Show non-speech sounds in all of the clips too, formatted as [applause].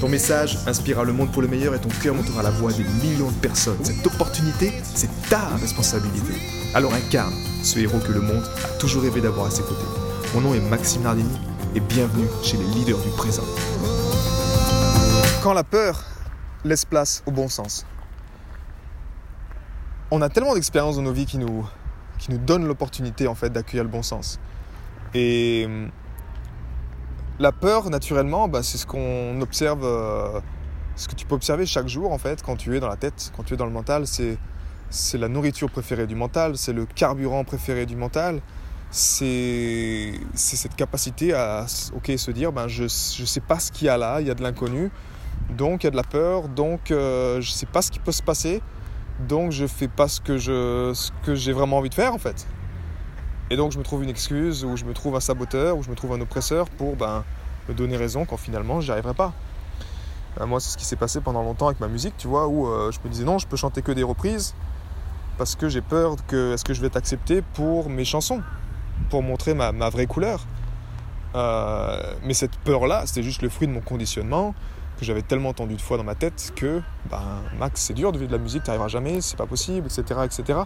Ton message inspirera le monde pour le meilleur et ton cœur montera la voix des millions de personnes. Cette opportunité, c'est ta responsabilité. Alors incarne ce héros que le monde a toujours rêvé d'avoir à ses côtés. Mon nom est Maxime Nardini et bienvenue chez les leaders du présent. Quand la peur laisse place au bon sens. On a tellement d'expériences dans nos vies qui nous, qui nous donnent l'opportunité en fait d'accueillir le bon sens. Et la peur, naturellement, bah, c'est ce qu'on observe, euh, ce que tu peux observer chaque jour en fait quand tu es dans la tête, quand tu es dans le mental. C'est, c'est la nourriture préférée du mental, c'est le carburant préféré du mental. C'est, c'est cette capacité à ok, se dire ben, je ne sais pas ce qu'il y a là, il y a de l'inconnu, donc il y a de la peur, donc euh, je ne sais pas ce qui peut se passer, donc je fais pas ce que, je, ce que j'ai vraiment envie de faire en fait. Et donc je me trouve une excuse, ou je me trouve un saboteur, ou je me trouve un oppresseur pour ben, me donner raison quand finalement j'y arriverai pas. Euh, moi c'est ce qui s'est passé pendant longtemps avec ma musique, tu vois, où euh, je me disais non, je peux chanter que des reprises parce que j'ai peur que est-ce que je vais être accepté pour mes chansons, pour montrer ma, vraie couleur. Euh, mais cette peur-là, c'était juste le fruit de mon conditionnement que j'avais tellement entendu de fois dans ma tête que ben, Max, c'est dur de vivre de la musique, tu n'arriveras jamais, c'est pas possible, etc., etc.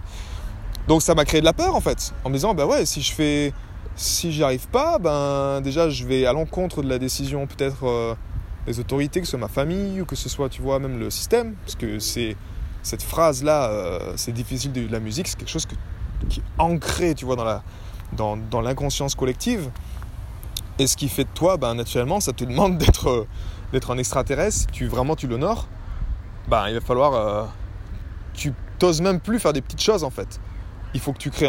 Donc ça m'a créé de la peur en fait, en me disant bah ouais, si je fais, si j'y arrive pas, ben déjà je vais à l'encontre de la décision peut-être euh, des autorités, que ce soit ma famille ou que ce soit tu vois même le système, parce que c'est cette phrase là, euh, c'est difficile de la musique, c'est quelque chose qui est ancré tu vois dans l'inconscience collective. Et ce qui fait de toi, ben naturellement, ça te demande d'être euh, un extraterrestre. Si tu vraiment tu l'honores, ben il va falloir tu t'oses même plus faire des petites choses en fait il faut que tu crées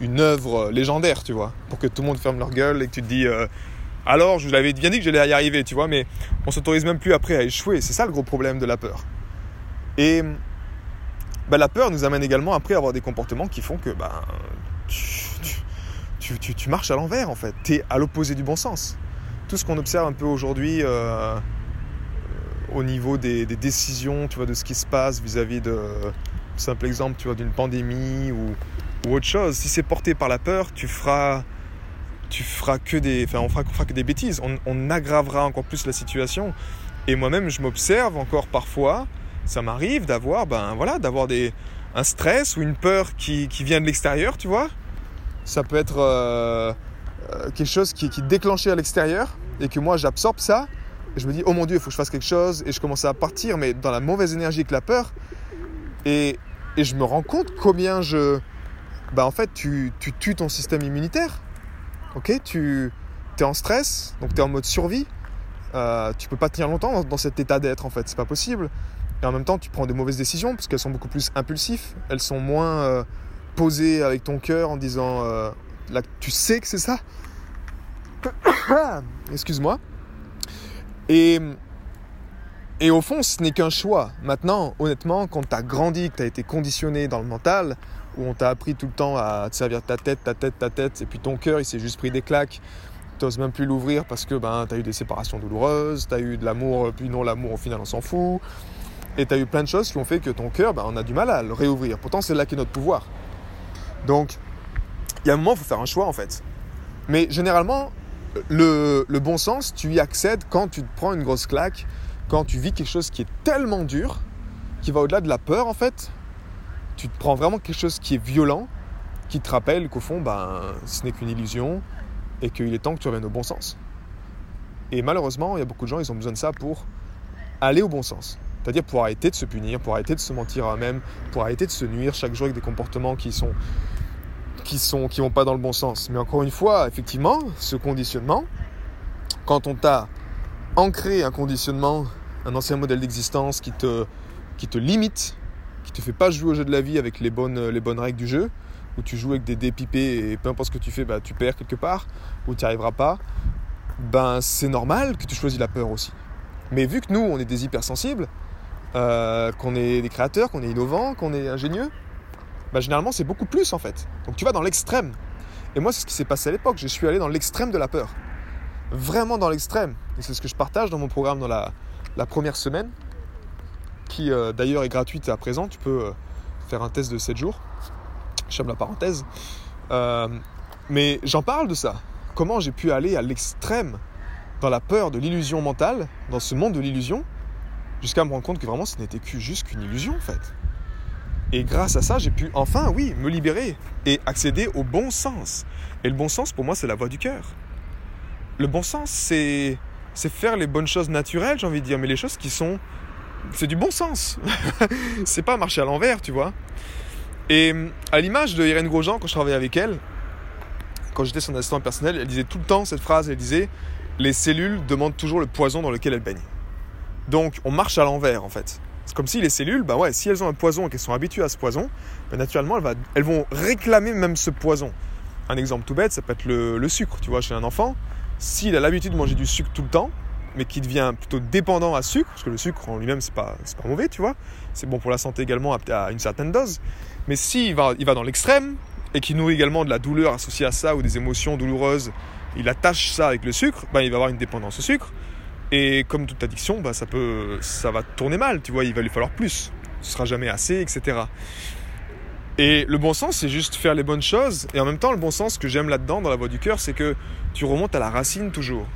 une œuvre légendaire, tu vois, pour que tout le monde ferme leur gueule et que tu te dis euh, alors je vous l'avais bien dit que j'allais y arriver, tu vois, mais on s'autorise même plus après à échouer. C'est ça le gros problème de la peur. Et bah, la peur nous amène également après à avoir des comportements qui font que bah, tu, marches à l'envers en fait. Tu es à l'opposé du bon sens. Tout ce qu'on observe un peu aujourd'hui euh, au niveau des, décisions, tu vois, de ce qui se passe vis-à-vis de simple exemple, tu vois, d'une pandémie ou, autre chose. Si c'est porté par la peur, tu feras, tu feras que des, enfin, on fera, que des bêtises. On, aggravera encore plus la situation. Et moi-même, je m'observe encore parfois. Ça m'arrive d'avoir, ben voilà, d'avoir des, un stress ou une peur qui, vient de l'extérieur, tu vois. Ça peut être euh, euh, quelque chose qui, qui est déclenché à l'extérieur et que moi j'absorbe ça. Et je me dis, oh mon Dieu, il faut que je fasse quelque chose. Et je commence à partir, mais dans la mauvaise énergie que la peur. Et et je me rends compte combien je. Bah en fait, tu, tu tues ton système immunitaire. Ok Tu es en stress, donc tu es en mode survie. Euh, tu peux pas tenir longtemps dans, cet état d'être en fait, c'est pas possible. Et en même temps, tu prends des mauvaises décisions parce qu'elles sont beaucoup plus impulsives. Elles sont moins euh, posées avec ton cœur en disant euh, là, tu sais que c'est ça. [coughs] Excuse-moi. Et et au fond, ce n'est qu'un choix. Maintenant, honnêtement, quand tu as grandi, que tu as été conditionné dans le mental, où on t'a appris tout le temps à te servir ta tête, ta tête, ta tête, et puis ton cœur, il s'est juste pris des claques, tu n'oses même plus l'ouvrir parce que ben, tu as eu des séparations douloureuses, tu as eu de l'amour, puis non, l'amour, au final, on s'en fout. Et tu as eu plein de choses qui ont fait que ton cœur, ben, on a du mal à le réouvrir. Pourtant, c'est là qu'est notre pouvoir. Donc, il y a un moment, il faut faire un choix, en fait. Mais généralement, le, le bon sens, tu y accèdes quand tu te prends une grosse claque, quand tu vis quelque chose qui est tellement dur, qui va au-delà de la peur en fait, tu te prends vraiment quelque chose qui est violent, qui te rappelle qu'au fond, ben, ce n'est qu'une illusion et qu'il est temps que tu reviennes au bon sens. Et malheureusement, il y a beaucoup de gens, ils ont besoin de ça pour aller au bon sens. C'est-à-dire pour arrêter de se punir, pour arrêter de se mentir à eux-mêmes, pour arrêter de se nuire chaque jour avec des comportements qui sont qui sont qui vont pas dans le bon sens. Mais encore une fois, effectivement, ce conditionnement, quand on t'a ancré un conditionnement un ancien modèle d'existence qui te, qui te limite, qui te fait pas jouer au jeu de la vie avec les bonnes, les bonnes règles du jeu, où tu joues avec des dés pipés et peu importe ce que tu fais, bah, tu perds quelque part, ou tu n'y arriveras pas, ben c'est normal que tu choisis la peur aussi. Mais vu que nous, on est des hypersensibles, euh, qu'on est des créateurs, qu'on est innovants, qu'on est ingénieux, bah, généralement c'est beaucoup plus en fait. Donc tu vas dans l'extrême. Et moi c'est ce qui s'est passé à l'époque, je suis allé dans l'extrême de la peur. Vraiment dans l'extrême. Et c'est ce que je partage dans mon programme dans la, première semaine, qui euh, d'ailleurs est gratuite à présent. Tu peux euh, faire un test de 7 jours. Je ferme la parenthèse. mais j'en parle de ça. Comment j'ai pu aller à l'extrême dans la peur de l'illusion mentale, dans ce monde de l'illusion, jusqu'à me rendre compte que vraiment ce n'était que juste qu'une illusion en fait. Et grâce à ça, j'ai pu enfin, oui, me libérer et accéder au bon sens. Et le bon sens, pour moi, c'est la voie du cœur. Le bon sens, c'est c'est faire les bonnes choses naturelles, j'ai envie de dire, mais les choses qui sont c'est du bon sens. [laughs] c'est pas marcher à l'envers, tu vois. Et à l'image de Irène Grosjean, quand je travaillais avec elle, quand j'étais son assistant personnel, elle disait tout le temps cette phrase, elle disait les cellules demandent toujours le poison dans lequel elles baignent. Donc on marche à l'envers en fait. C'est comme si les cellules, bah ouais, si elles ont un poison et qu'elles sont habituées à ce poison, bah naturellement elles, elles, vont réclamer même ce poison. Un exemple tout bête, ça peut être le, sucre. Tu vois, chez un enfant, s'il a l'habitude de manger du sucre tout le temps, mais qui devient plutôt dépendant à sucre, parce que le sucre en lui-même c'est pas, pas mauvais, tu vois, c'est bon pour la santé également à, une certaine dose. Mais s'il va, il va dans l'extrême et qu'il nourrit également de la douleur associée à ça ou des émotions douloureuses, il attache ça avec le sucre, bah, il va avoir une dépendance au sucre. Et comme toute addiction, bah, ça, peut, ça va tourner mal, tu vois, il va lui falloir plus. Ce sera jamais assez, etc. Et le bon sens, c'est juste faire les bonnes choses. Et en même temps, le bon sens que j'aime là-dedans, dans la voie du cœur, c'est que tu remontes à la racine toujours.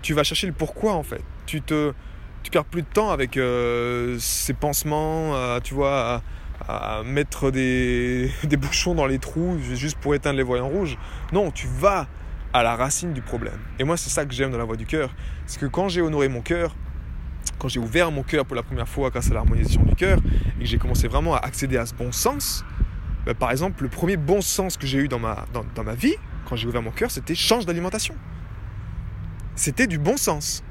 Tu vas chercher le pourquoi, en fait. Tu te, tu perds plus de temps avec euh, ces pansements, tu vois, à, mettre des, [laughs] des, bouchons dans les trous juste pour éteindre les voyants rouges. Non, tu vas à la racine du problème. Et moi, c'est ça que j'aime dans la voie du cœur. C'est que quand j'ai honoré mon cœur, quand j'ai ouvert mon cœur pour la première fois grâce à l'harmonisation du cœur, et que j'ai commencé vraiment à accéder à ce bon sens, bah, par exemple, le premier bon sens que j'ai eu dans ma, dans, dans ma vie, quand j'ai ouvert mon cœur, c'était change d'alimentation. C'était du bon sens.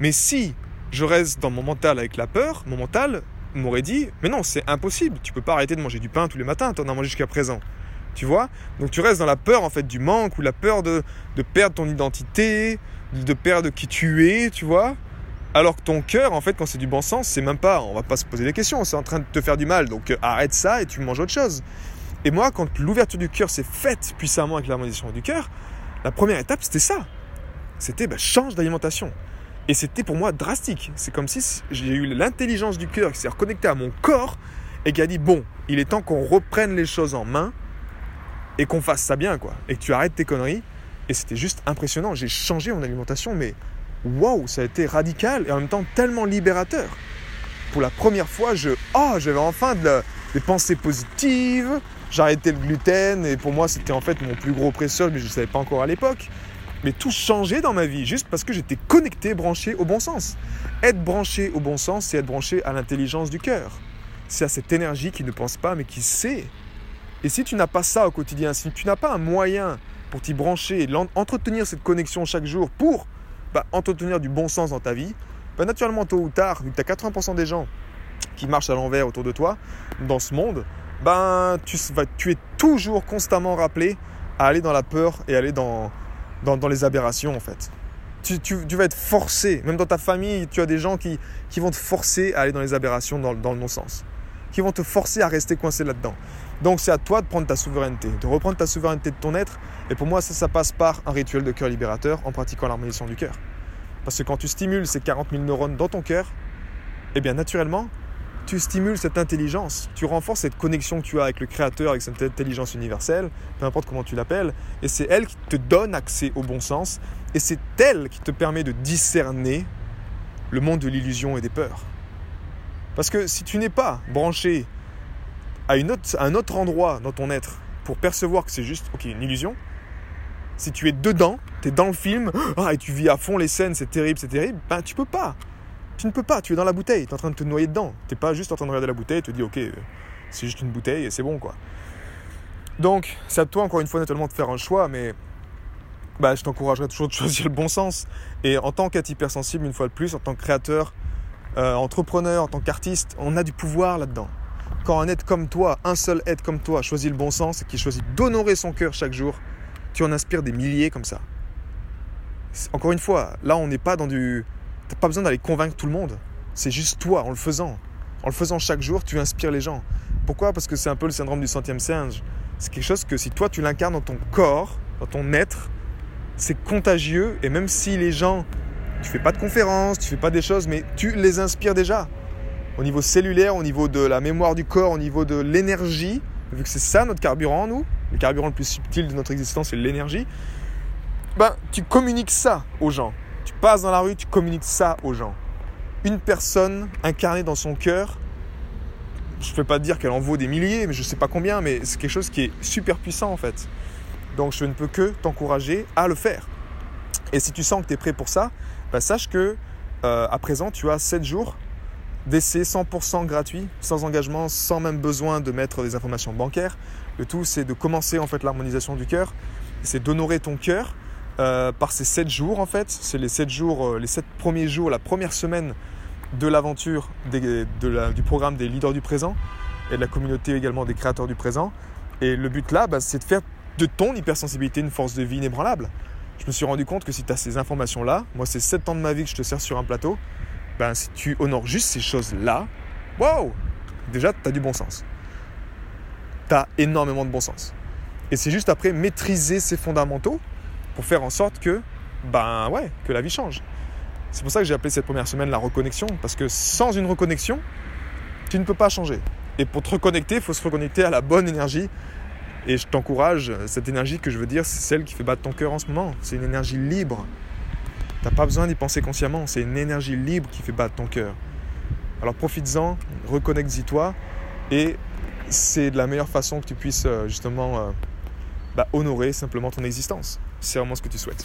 Mais si je reste dans mon mental avec la peur, mon mental m'aurait dit, mais non, c'est impossible, tu peux pas arrêter de manger du pain tous les matins, tu en as mangé jusqu'à présent. Tu vois? Donc tu restes dans la peur en fait du manque ou la peur de, de perdre ton identité, de perdre qui tu es, tu vois? Alors que ton cœur, en fait, quand c'est du bon sens, c'est même pas, on va pas se poser des questions, c'est en train de te faire du mal, donc euh, arrête ça et tu manges autre chose. Et moi, quand l'ouverture du cœur s'est faite puissamment avec l'harmonisation du cœur, la première étape, c'était ça. C'était bah, change d'alimentation. Et c'était pour moi drastique. C'est comme si j'ai eu l'intelligence du cœur qui s'est reconnectée à mon corps et qui a dit bon, il est temps qu'on reprenne les choses en main et qu'on fasse ça bien, quoi. Et que tu arrêtes tes conneries. Et c'était juste impressionnant. J'ai changé mon alimentation, mais waouh, ça a été radical et en même temps tellement libérateur. Pour la première fois, je, oh, j'avais enfin de des pensées positives. J'arrêtais le gluten et pour moi, c'était en fait mon plus gros oppresseur, mais je ne savais pas encore à l'époque. Mais tout changeait dans ma vie juste parce que j'étais connecté, branché au bon sens. Être branché au bon sens, c'est être branché à l'intelligence du cœur. C'est à cette énergie qui ne pense pas mais qui sait et si tu n'as pas ça au quotidien, si tu n'as pas un moyen pour t'y brancher et entretenir cette connexion chaque jour pour entretenir du bon sens dans ta vie, bah, naturellement, tôt ou tard, vu que tu as 80% des gens qui marchent à l'envers autour de toi, dans ce monde, ben, tu, tu es toujours constamment rappelé à aller dans la peur et aller dans, dans, les aberrations en fait. Tu, vas être forcé, même dans ta famille, tu as des gens qui, qui vont te forcer à aller dans les aberrations, dans, dans le non-sens, qui vont te forcer à rester coincé là-dedans. Donc c'est à toi de prendre ta souveraineté, de reprendre ta souveraineté de ton être. Et pour moi, ça, ça passe par un rituel de cœur libérateur en pratiquant l'harmonisation du cœur. Parce que quand tu stimules ces 40 000 neurones dans ton cœur, eh bien naturellement, tu stimules cette intelligence, tu renforces cette connexion que tu as avec le Créateur, avec cette intelligence universelle, peu importe comment tu l'appelles, et c'est elle qui te donne accès au bon sens, et c'est elle qui te permet de discerner le monde de l'illusion et des peurs. Parce que si tu n'es pas branché à, une autre, un autre endroit dans ton être pour percevoir que c'est juste ok une illusion, si tu es dedans, tu es dans le film, [gasps] ah, et tu vis à fond les scènes, c'est terrible, c'est terrible, ben tu peux pas. Tu ne peux pas, tu es dans la bouteille, tu es en train de te noyer dedans. Tu pas juste en train de regarder la bouteille et te dis ok, euh, c'est juste une bouteille et c'est bon quoi. Donc, c'est à toi encore une fois naturellement de faire un choix, mais bah, je t'encouragerais toujours de [laughs] choisir le bon sens. Et en tant qu'être hypersensible, une fois de plus, en tant que créateur, euh, entrepreneur, en tant qu'artiste, on a du pouvoir là-dedans quand un être comme toi, un seul être comme toi, choisit le bon sens et qui choisit d'honorer son cœur chaque jour, tu en inspires des milliers comme ça. Encore une fois, là on n'est pas dans du... T'as pas besoin d'aller convaincre tout le monde. C'est juste toi en le faisant. En le faisant chaque jour, tu inspires les gens. Pourquoi? Parce que c'est un peu le syndrome du centième singe. C'est quelque chose que si toi tu l'incarnes dans ton corps, dans ton être, c'est contagieux. Et même si les gens, tu fais pas de conférences, tu fais pas des choses, mais tu les inspires déjà. Au niveau cellulaire, au niveau de la mémoire du corps, au niveau de l'énergie, vu que c'est ça notre carburant, nous, le carburant le plus subtil de notre existence, c'est l'énergie, ben, tu communiques ça aux gens. Tu passes dans la rue, tu communiques ça aux gens. Une personne incarnée dans son cœur, je ne peux pas dire qu'elle en vaut des milliers, mais je ne sais pas combien, mais c'est quelque chose qui est super puissant en fait. Donc je ne peux que t'encourager à le faire. Et si tu sens que tu es prêt pour ça, ben, sache que euh, à présent tu as 7 jours d'essai 100% gratuit, sans engagement, sans même besoin de mettre des informations bancaires. Le tout c'est de commencer en fait l'harmonisation du cœur, c'est d'honorer ton cœur euh, par ces 7 jours en fait. C'est les 7 jours, euh, les 7 premiers jours, la première semaine de l'aventure du programme des leaders du présent et de la communauté également des créateurs du présent. Et le but là, bah, c'est de faire de ton hypersensibilité une force de vie inébranlable. Je me suis rendu compte que si tu as ces informations-là, moi c'est 7 ans de ma vie que je te sers sur un plateau, ben, si tu honores juste ces choses-là, waouh Déjà, tu as du bon sens. Tu as énormément de bon sens. Et c'est juste après maîtriser ces fondamentaux pour faire en sorte que, ben ouais, que la vie change. C'est pour ça que j'ai appelé cette première semaine la reconnexion, parce que sans une reconnexion, tu ne peux pas changer. Et pour te reconnecter, il faut se reconnecter à la bonne énergie. Et je t'encourage, cette énergie que je veux dire, c'est celle qui fait battre ton cœur en ce moment. C'est une énergie libre. Tu n'as pas besoin d'y penser consciemment, c'est une énergie libre qui fait battre ton cœur. Alors profites-en, reconnecte-y-toi, et c'est de la meilleure façon que tu puisses euh, justement euh, bah, honorer simplement ton existence c'est vraiment ce que tu souhaites.